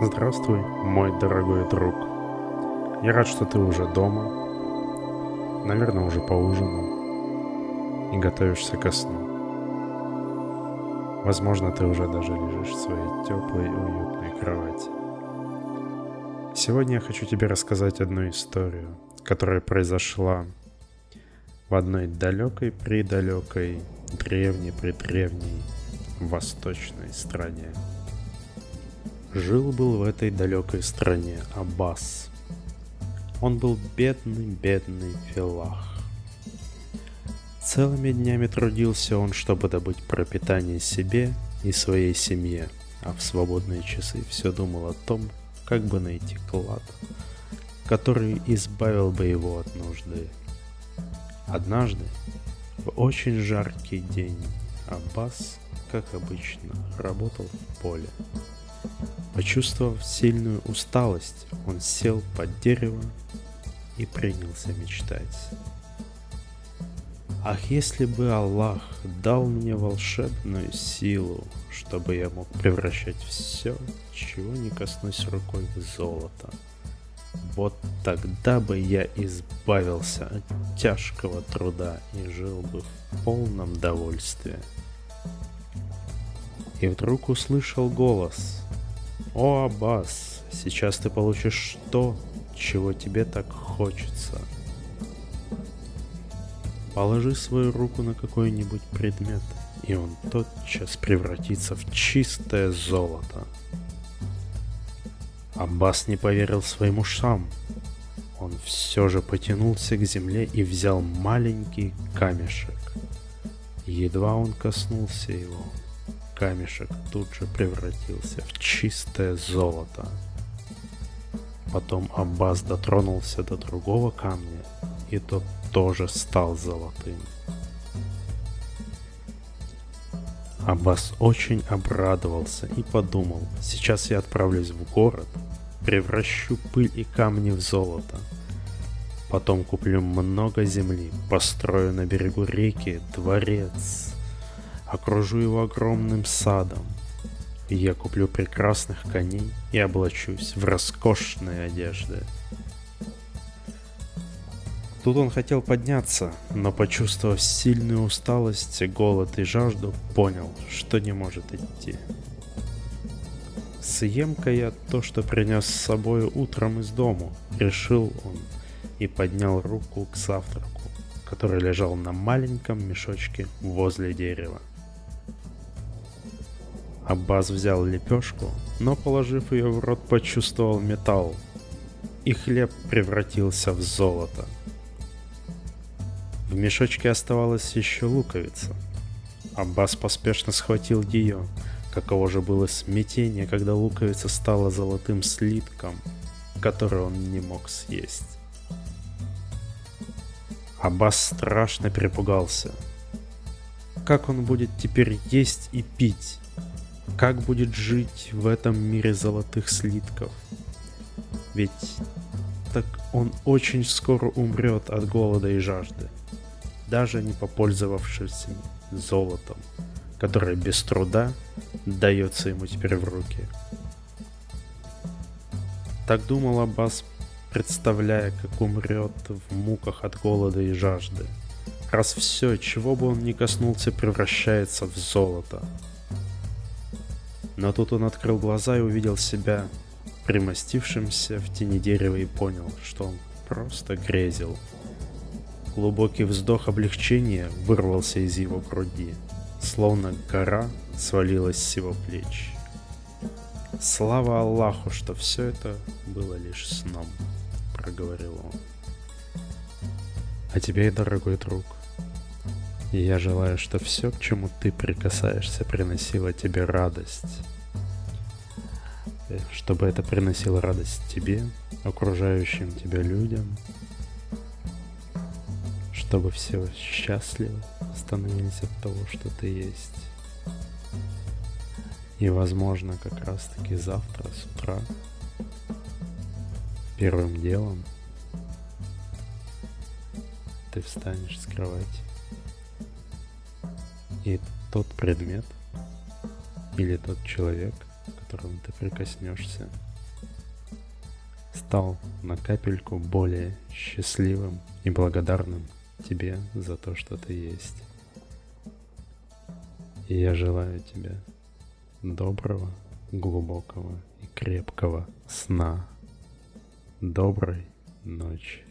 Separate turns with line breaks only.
Здравствуй, мой дорогой друг. Я рад, что ты уже дома. Наверное, уже поужинал и готовишься ко сну. Возможно, ты уже даже лежишь в своей теплой и уютной кровати. Сегодня я хочу тебе рассказать одну историю, которая произошла в одной далекой-предалекой, древней-предревней восточной стране. Жил-был в этой далекой стране Аббас. Он был бедный-бедный филах. Целыми днями трудился он, чтобы добыть пропитание себе и своей семье, а в свободные часы все думал о том, как бы найти клад, который избавил бы его от нужды. Однажды, в очень жаркий день, Аббас, как обычно, работал в поле. Почувствовав сильную усталость, он сел под дерево и принялся мечтать. Ах, если бы Аллах дал мне волшебную силу, чтобы я мог превращать все, чего не коснусь рукой в золото. Вот тогда бы я избавился от тяжкого труда и жил бы в полном довольстве. И вдруг услышал голос. «О, Аббас, сейчас ты получишь то, чего тебе так хочется». Положи свою руку на какой-нибудь предмет, и он тотчас превратится в чистое золото. Аббас не поверил своим ушам. Он все же потянулся к земле и взял маленький камешек. Едва он коснулся его, камешек тут же превратился в чистое золото. Потом Аббас дотронулся до другого камня, и тот тоже стал золотым. Аббас очень обрадовался и подумал, сейчас я отправлюсь в город, превращу пыль и камни в золото. Потом куплю много земли, построю на берегу реки дворец, окружу его огромным садом. Я куплю прекрасных коней и облачусь в роскошные одежды. Тут он хотел подняться, но почувствовав сильную усталость, голод и жажду, понял, что не может идти. «Съем-ка я то, что принес с собой утром из дому», — решил он и поднял руку к завтраку, который лежал на маленьком мешочке возле дерева. Аббас взял лепешку, но, положив ее в рот, почувствовал металл, и хлеб превратился в золото — в мешочке оставалась еще луковица. Аббас поспешно схватил ее. Каково же было смятение, когда луковица стала золотым слитком, который он не мог съесть. Аббас страшно перепугался. Как он будет теперь есть и пить? Как будет жить в этом мире золотых слитков? Ведь так он очень скоро умрет от голода и жажды даже не попользовавшись золотом, которое без труда дается ему теперь в руки. Так думал Аббас, представляя, как умрет в муках от голода и жажды, раз все, чего бы он ни коснулся, превращается в золото. Но тут он открыл глаза и увидел себя примостившимся в тени дерева и понял, что он просто грезил – Глубокий вздох облегчения вырвался из его груди, словно гора свалилась с его плеч. Слава Аллаху, что все это было лишь сном, проговорил он. А тебе, дорогой друг, я желаю, что все, к чему ты прикасаешься, приносило тебе радость. Э, чтобы это приносило радость тебе, окружающим тебя людям, чтобы все счастливы становились от того, что ты есть. И, возможно, как раз-таки завтра с утра первым делом ты встанешь с кровати, и тот предмет или тот человек, к которому ты прикоснешься, стал на капельку более счастливым и благодарным тебе за то, что ты есть. И я желаю тебе доброго, глубокого и крепкого сна. Доброй ночи.